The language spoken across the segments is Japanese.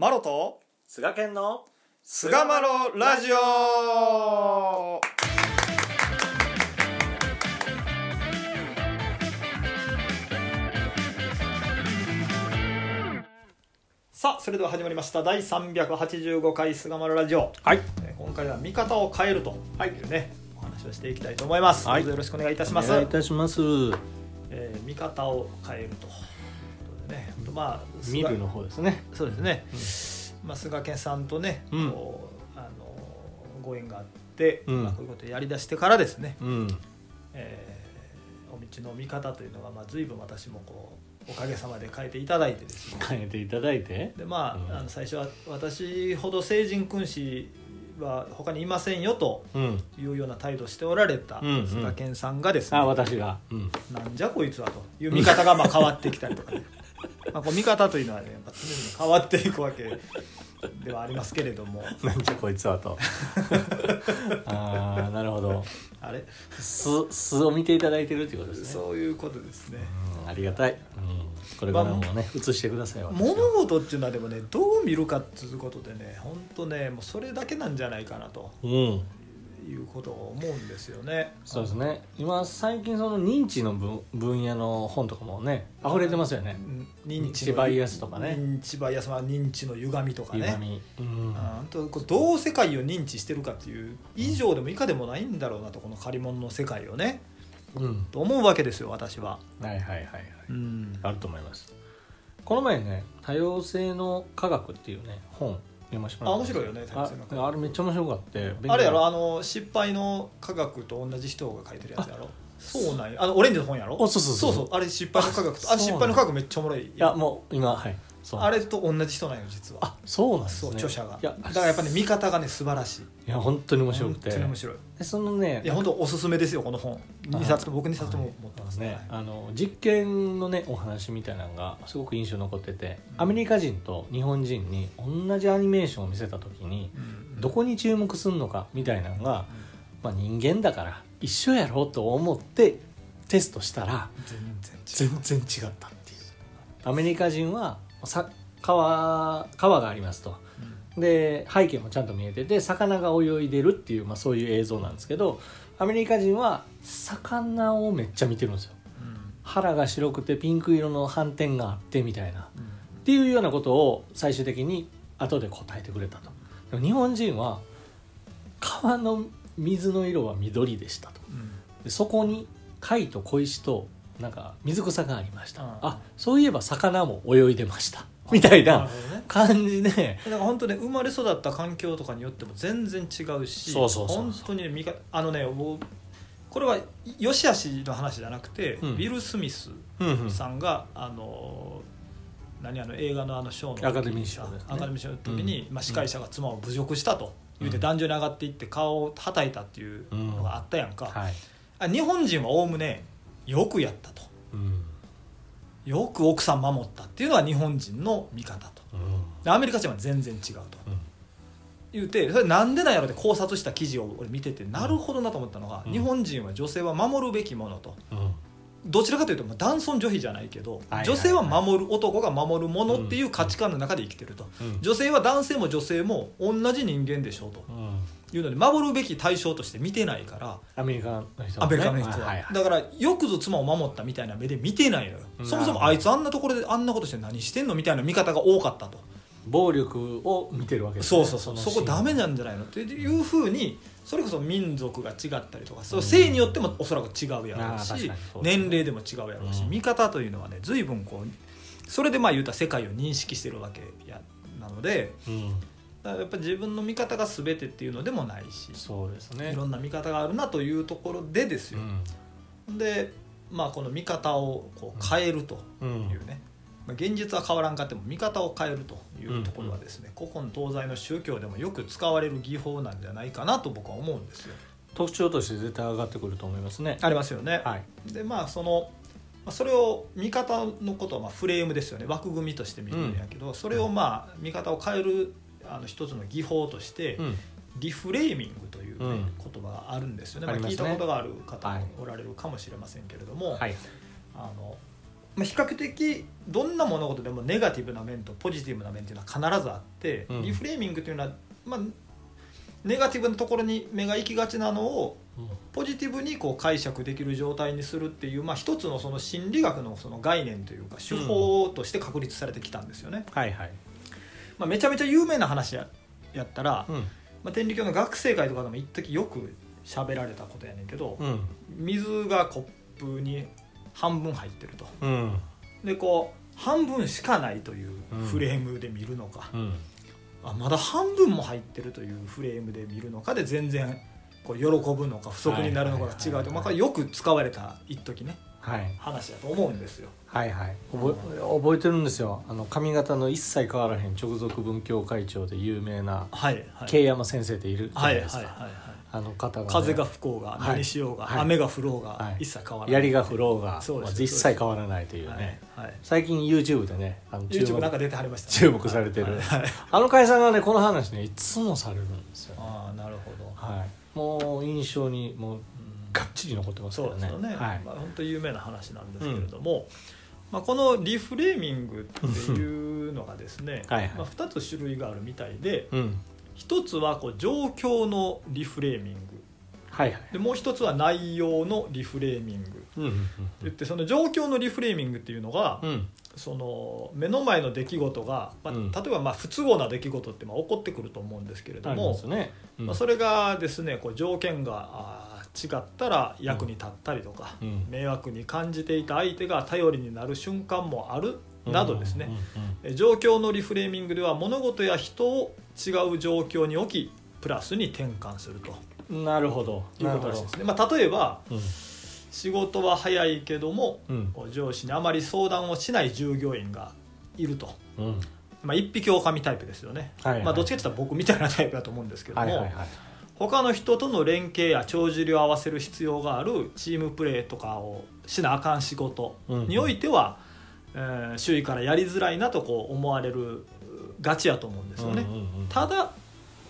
マロと菅健の菅マロラジオ。さあそれでは始まりました。第385回菅マロラジオ、はい。えー今回は見方を変えるというね、お話をしていきたいと思います、はい。どうぞよろしくお願いいたします。お願いいたします。えー見方を変えるととまあ見るの方ですね。そうですね、まあ、菅健さんとね、うん。こうあのご縁があって、うん。まあ、こういうことをやりだしてからですね、うん。えーお道の見方というのが、まあ、随分私もこうおかげさまで変えていただいてですね。変えていただいて？でまあ,、うん。あの最初は私ほど聖人君子は他にいませんよとうん。いうような態度をしておられたうんうん。菅健さんがですね、あ私が。うん。なんじゃこいつはという見方がまあ変わってきたりとかね まあこう見方というのはねやっぱ常に変わっていくわけではありますけれども。なんじゃこいつはと。ああなるほど。あれ？素素を見ていただいてるっていうことですね。そういうことですね。うんありがたい、うん、これからもね映してください物事っていうのはでもねどう見るかっていうことでね本当ねもうそれだけなんじゃないかなと。うんいうことを思うんですよね。そうですね。今最近その認知の分分野の本とかもね溢れてますよね。うん認知バイアスとかね。認知バイアスは認知の歪みとかね。歪み。うん。あ本当こうどう世界を認知してるかっていう以上でも以下でもないんだろうなとこの借り物の世界をね。うん。と思うわけですよ私は。はいはいはいはい。うん。あると思います。この前ね多様性の科学っていうね本読ませてもらったんです。あ面白いよね多様性の科学ああれめっちゃ面白かってあれやろあの失敗の科学と同じ人が書いてるやつやろ？そうなんや。あのオレンジの本やろ？あそうそうそう。そうあれ失敗の科学とああそうなんや失敗の科学めっちゃおもろいいやもう今はいそうあれと同じ人なんよ実は。あそうなんですそうね著者が。いやだからやっぱね見方がね素晴らしい。いや本当に面白くて。本当に面白い。でそのねいや本当おすすめですよこの本。2冊と僕2冊とも持ってますね。ね、あの実験のねお話みたいなのがすごく印象に残っててアメリカ人と日本人に同じアニメーションを見せた時にうん。どこに注目するのかみたいなのが、まあ、人間だから一緒やろうと思ってテストしたら全然違う。全然違ったっていう。アメリカ人はさ川川がありますと。で背景もちゃんと見えてて魚が泳いでるっていう、まあ、そういう映像なんですけどアメリカ人は魚をめっちゃ見てるんですよ。腹が白くてピンク色の斑点があってみたいな。っていうようなことを最終的に後で答えてくれたと。でも日本人は川の水の色は緑でしたと。でそこに貝と小石となんか水草がありました、うん。あそういえば魚も泳いでました。みたいな感じで。だから本当ね生まれ育った環境とかによっても全然違うしそうそうそう本当にねあのねこれは良し悪しの話じゃなくて、うん。ウィル・スミスうんうん。さんが、あの何あの映画のあの賞の時にアカデミー賞ね。アカデミー賞の時に、うん。まあ、司会者が妻を侮辱したと言うてうん壇上に上がっていって顔をはたいたっていうのがあったやんか、はい、あ日本人はおおむねよくやったと。うん。よく奥さん守ったっていうのは日本人の見方と。うん。でアメリカ人は全然違うと。うん。言うてそれなんでなんやろって考察した記事を俺見ててなるほどなと思ったのが、うん。日本人は女性は守るべきものと。うんどちらかというとまあ男尊女卑じゃないけど、女性は守る男が守るものっていう価値観の中で生きてると、うん。女性は男性も女性も同じ人間でしょうと。うん。いうので守るべき対象として見てないからアメリカの人アメリカの人は、はいはいはい。だからよくぞ妻を守ったみたいな目で見てないのよ。うん。そもそもあいつあんなところであんなことして何してんのみたいな見方が多かったと暴力を見てるわけですね。そうそうそう。のそこダメなんじゃないの？っていうふうにそれこそ民族が違ったりとかそう性によってもおそらく違うやろうしね。年齢でも違うやろうしうん。見方というのはね随分こうそれでまあ言うたら世界を認識してるわけやなのでうん。だからやっぱり自分の見方が全てっていうのでもないしそうですね。いろんな見方があるなというところでですよ。でまあこの見方をこう変えるとうんうんいうね、まあ、現実は変わらんかっても見方を変えるというところはですね、古今東西の宗教でもよく使われる技法なんじゃないかなと僕は思うんですよ。特徴として絶対上がってくると思いますね。ありますよね。はい。でまあそのまあそれを見方のことはまあフレームですよね。枠組みとして見るんやけど、それをまあ見方を変えるあの一つの技法として、うん。リフレーミングという、ねうん。言葉があるんですよね。まあ、聞いたことがある方はい。もおられるかもしれませんけれども、はい。あのまあ、比較的どんな物事でもネガティブな面とポジティブな面っていうのは必ずあって、うん。リフレーミングというのは、まあ、ネガティブなところに目が行きがちなのをポジティブにこう解釈できる状態にするっていう、まあ、一つのその心理学のその概念というか手法として確立されてきたんですよね、はいはい。まあ、めちゃめちゃ有名な話ややったら、うん。まあ、天理教の学生会とかでも一時よく喋られたことやねんけど、うん。水がコップに半分入ってると。うん。でこう半分しかないというフレームで見るのか、うん。あまだ半分も入ってるというフレームで見るのかで全然こう喜ぶのか不足になるのかが違うと、まよく使われた一時ね。はい話だと思うんですよ。はいはい。覚え覚えてるんですよ。あの髪型の一切変わらへん直属文教会長で有名なはいはい。慶山先生っているじゃはないいですか、はいはいはいあの方がね、風が吹こうがはい。何しようが、はい。雨が降ろうが、はい。一切変わらない。槍が降ろうがそうですまあ一切変わらないというはいね、はい、最近 YouTube でねあの注 YouTube 目なんか出てはりましたね、注目されてる。はいはい。あの会社がねこの話ねいつもされるんですよ、ああなるほど、はい、もう印象にもううんがっちり残ってますからね。そうですよね、はい。まあ、本当有名な話なんですけれども、まあ、このリフレーミングっていうのがですね はいはい。まあ、2つ種類があるみたいでうん。1つはこう状況のリフレーミング。はいはい。でもう1つは内容のリフレーミング。うんうん言ってその状況のリフレーミングっていうのが、うん。その目の前の出来事が、まあうん。例えばまあ不都合な出来事ってまあ起こってくると思うんですけれども、ね、うん。まあ、それがですねこう条件が違ったら役に立ったりとか、うん。迷惑に感じていた相手が頼りになる瞬間もあるなどですね、え状況のリフレーミングでは物事や人を違う状況に置きプラスに転換すると。うんなるほど。いうことらしいですね。まあ、例えばうん。仕事は早いけども上司にあまり相談をしない従業員がいると、うん。まあ、一匹狼タイプですよね、はいはい。まあ、どっちかというと僕みたいなタイプだと思うんですけども、はいはいはい他の人との連携や帳尻を合わせる必要があるチームプレーとかをしなあかん仕事においては、えー周囲からやりづらいなとこう思われるガチやと思うんですよね。うんうんうんただ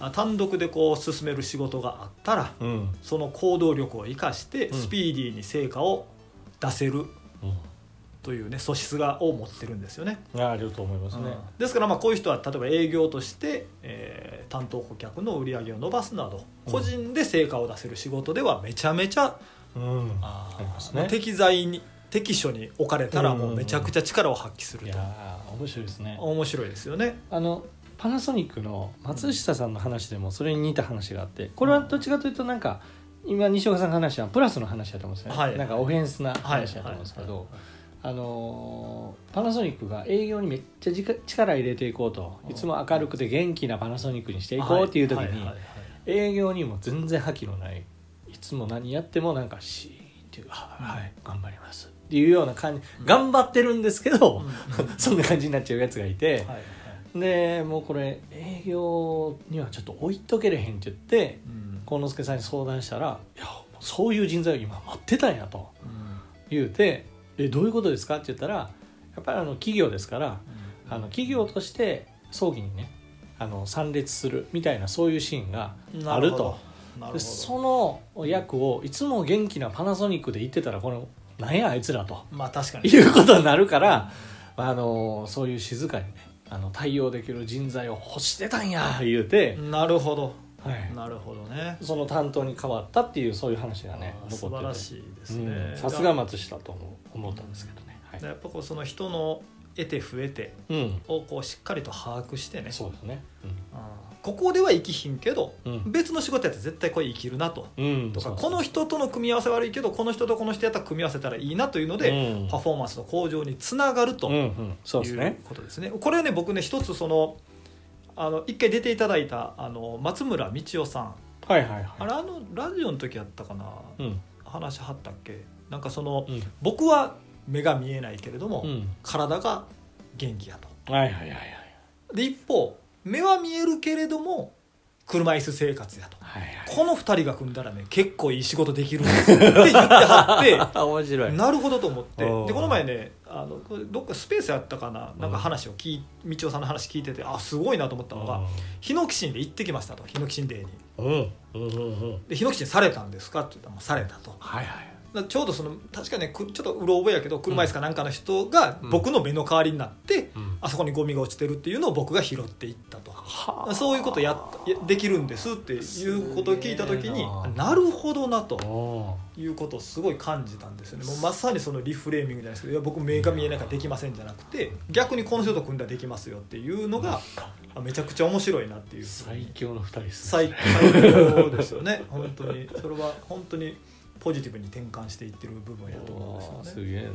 あ単独でこう進める仕事があったらうん。その行動力を生かしてうん。スピーディーに成果を出せる。うというね素質がを持ってるんですよね。んあると思いますね。うん。ですからまあこういう人は例えば営業として、えー担当顧客の売り上げを伸ばすなどうん。個人で成果を出せる仕事ではめちゃめちゃ、うん。あーありますね。適材に適所に置かれたらもうめちゃくちゃ力を発揮すると、いやー面白いですね。面白いですよね。あのパナソニックの松下さんの話でもそれに似た話があってこれはどっちかというとなんか今西岡さんが話はプラスの話だと思うんですよね、はい。なんかオフェンスなはい話だと思うんですけど、はいあのーパナソニックが営業にめっちゃじか力入れていこうと。いつも明るくて元気なパナソニックにしていこうっていう時に営業にも全然覇気のない。いつも何やってもなんかシーンっていう「はい、はい、頑張ります」っていうような感じ。頑張ってるんですけど、うん。う んそんな感じになっちゃうやつがいて、はいはいでもうこれ営業にはちょっと置いとけれへんって言ってうん。幸之助さんに相談したら「いやそういう人材を今待ってたんや」とうん。言うて「えどういうことですか?」って言ったらやっぱりあの企業ですからあの企業として葬儀にねあの参列するみたいなそういうシーンがあると。でその役をいつも元気なパナソニックで言ってたらこのなんやあいつらと。まあ確かに。いうことになるから、あのそういう静かにねあの対応できる人材を欲してたんや言うて、なるほどはい、なるほどね。その担当に変わったっていうそういう話がね素残ってて。晴らしいですね。うんさすが松下と思ったんですけどね、はい。やっぱこうその人の得て増えてうん、をこうしっかりと把握してね。そうですね。あーここでは生きひんけど、うん。別の仕事やったら絶対これ生きるなと。うん、うん、とかこの人との組み合わせ悪いけどこの人とこの人やったら組み合わせたらいいなというので、うん。パフォーマンスの向上につながるとうんいうことですね。これね僕ね一つそのあの一回出ていただいたあの松村道夫さん。はいはいはい。あれあのラジオの時やったかな、うん。話はったっけ？なんかその、うん。僕は目が見えないけれども、うん。体が元気やと。はいはいはいはい。で一方目は見えるけれども車椅子生活やと。はいはい。この2人が組んだらね結構いい仕事できるんですよって言ってはってあ 面白い。なるほどと思って。でこの前ねあのどっかスペースやったかななんか話を聞い道夫さんの話聞いててあすごいなと思ったのがヒノキシンで行ってきましたとヒノキシンデーに。うん。うんうんうん。でヒノキシンされたんですかって言ったらまあされたと。はいはいだちょうどその確かねくちょっとうろ覚えやけど車椅子かなんかの人が僕の目の代わりになって、うん。あそこにゴミが落ちてるっていうのを僕が拾っていったと。はあ。そういうことやできるんですっていうことを聞いた時にななるほどなと。おいうことをすごい感じたんですよ。ねもうまさにそのリフレーミングじゃないですけどいや僕目が見えないからできませんじゃなくて逆にこの人と組んだらできますよっていうのがあめちゃくちゃ面白いなっていう。最強の二人です最最高ですよね。本当に。それは本当にポジティブに転換していってる部分やと思うんですよね。すげえな。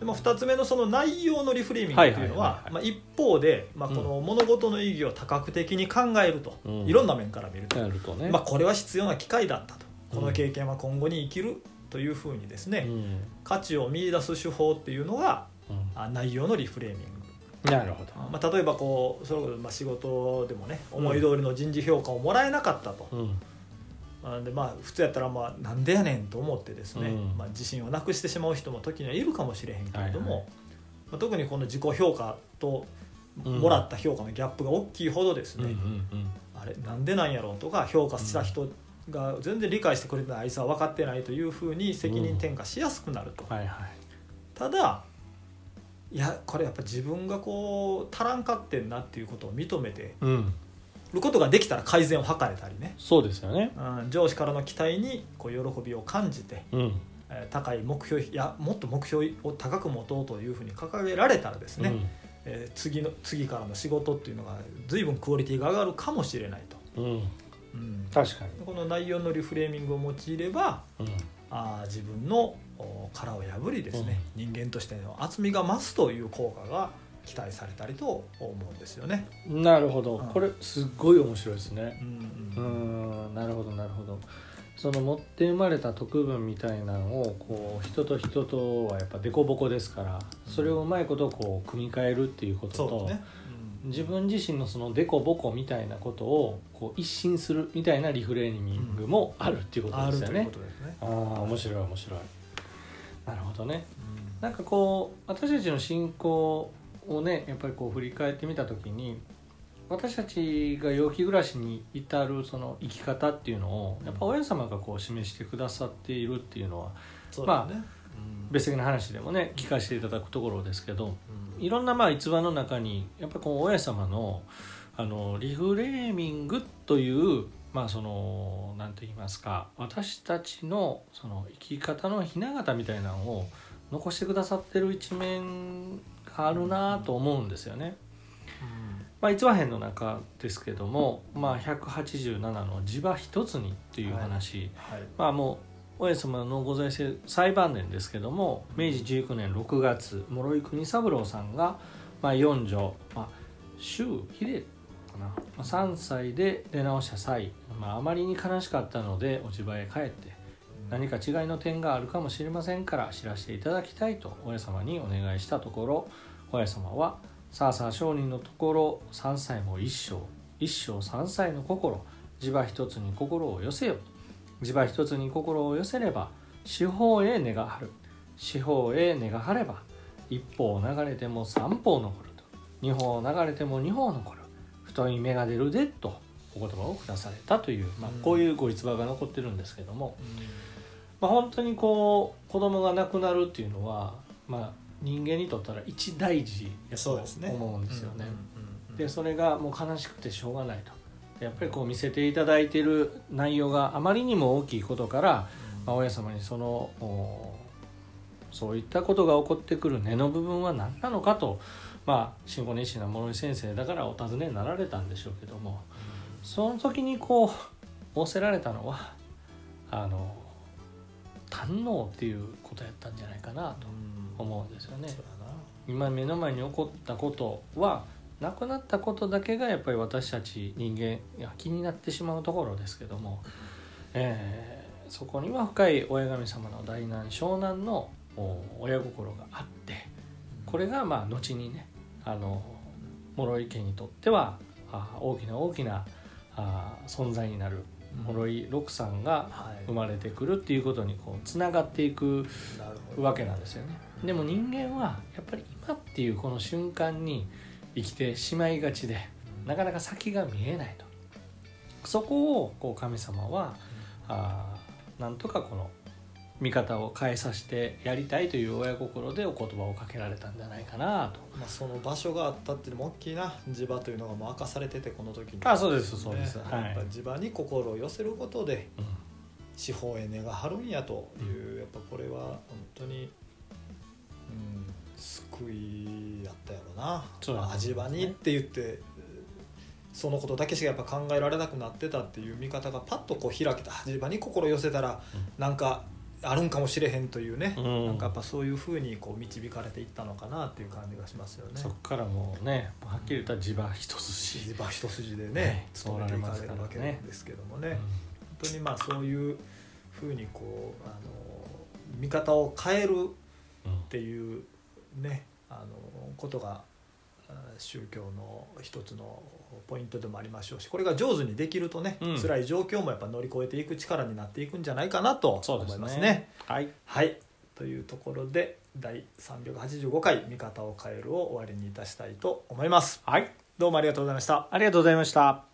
でまあ、2つ目のその内容のリフレーミングっていうのは一方で、まあ、この物事の意義を多角的に考えると、うん。いろんな面から見ると、ね、まあ、これは必要な機会だったと。うん。この経験は今後に生きるというふうにですね、うん。価値を見出す手法っていうのがうん。あ内容のリフレーミング、なるほど。まあ、例えばこうそれこそまあ仕事でもね思い通りの人事評価をもらえなかったと、うん。まあでまあ、普通やったらまあなんでやねんと思ってですね、うん。まあ、自信をなくしてしまう人も時にはいるかもしれへんけれども、はいはい。まあ、特にこの自己評価とうん。もらった評価のギャップが大きいほどですね、うんうんあれなんでなんやろうとか評価した人が全然理解してくれてないあいつは分かってないというふうに責任転嫁しやすくなると、はいはい。ただいやこれやっぱ自分がこう足らんかってんなっていうことを認めてうんることができたら改善を図れたりね、そうですよね。うん、上司からの期待にこう喜びを感じてうん。えー高い目標いやもっと目標を高く持とうというふうに掲げられたらですね、えー次の次からの仕事っていうのが随分クオリティが上がるかもしれないと、うん、うん、うん確かに。この内容のリフレーミングを用いればうん。あー自分のお殻を破りですね、人間としての厚みが増すという効果が期待されたりと思うんですよね。なるほど、うんこれすっごい面白いですねうんううんんなるほどなるほどその持って生まれた特分みたいなのをこう人と人とはやっぱ凸凹ですからそれをうまいことこう組み替えるっていうことと、そうですね。自分自身のその凸凹みたいなことをこう一新するみたいなリフレーミングもあるっていうことですよねこ。とですね。ああ面白い面白い。なるほどね。うんなんかこう私たちの信仰をねやっぱりこう振り返ってみた時に私たちが陽気暮らしに至るその生き方っていうのをやっぱ親様がこう示してくださっているっていうのはそうですね。別的な話でもね聞かせていただくところですけどうんいろんなまあ逸話の中にやっぱこう親様のあのリフレーミングというまあその何て言いますか私たちのその生き方のひな形みたいなのを残してくださってる一面があるなと思うんですよね。まあ、逸話編の中ですけども、まあ、187の「地場一つに」っていう話、はい。まあもう親様のご在政最晩年ですけども明治19年6月諸井国三郎さんが、まあ、四女、まあ、周秀かな、まあ、3歳で出直した際、まあ、あまりに悲しかったのでお地場へ帰って何か違いの点があるかもしれませんから知らせていただきたいと親様にお願いしたところ親様は「さあさあ商人のところ3歳も一生一生3歳の心地場一つに心を寄せよ」地場一つに心を寄せれば四方へ根が張る。四方へ根が張れば一方流れても三方残ると。二方流れても二方残る。太い芽が出るでとお言葉を下されたという、まあうん、こういうご逸話が残ってるんですけども、まあ、本当にこう子供が亡くなるっていうのは、まあ、人間にとったら一大事やとそうですね。思うんですよね。うん。でそれがもう悲しくてしょうがないとでやっぱりこう見せていただいている内容があまりにも大きいことから、まあ、親様にそのおそういったことが起こってくる根の部分は何なのかと、まあ、信仰熱心な諸井先生だからお尋ねになられたんでしょうけどもその時にこう仰せられたのはあの堪能っていうことやったんじゃないかなと思うんですよね。今目の前に起こったことはなくなったことだけがやっぱり私たち人間いや気になってしまうところですけども、えーそこには深い親神様の大難小難のお親心があってこれがまあ後にねあの諸井家にとってはあ大きな大きなあ存在になる諸井六さんがはい。生まれてくるっていうことにこうつながっていく。わけなんですよねでも人間はやっぱり今っていうこの瞬間に生きてしまいがちでなかなか先が見えないとそこをこう神様はあーなんとかこの見方を変えさせてやりたいという親心でお言葉をかけられたんじゃないかなと。まあ、その場所があったっていうのも大きいな。地場というのがもう明かされててこの時に。あそうですそうです。ねはい。やっぱ地場に心を寄せることでうん。司法へ根が張るんやという、やっぱこれは本当に、うん、救いやったやろな。そうだね。まあ地場にって言ってそのことだけしかやっぱ考えられなくなってたっていう見方がパッとこう開けた。地場に心寄せたらなんかあるんかもしれへんというね、うんなんかやっぱそういうふうにこう導かれていったのかなっていう感じがしますよねそ。こからもうねはっきり言ったら地場一筋地場一筋でねねそう勤めていかれるわけねですけどもね。本当にまあそういうふうにこうあの見方を変えるっていうねあのことがあ宗教の一つのポイントでもありましょうしこれが上手にできるとね、うん。辛い状況もやっぱ乗り越えていく力になっていくんじゃないかなと思いますね。ね。はい。はい。というところで第385回「見方を変える」を終わりにいたしたいと思います。はい。どうもありがとうございました。ありがとうございました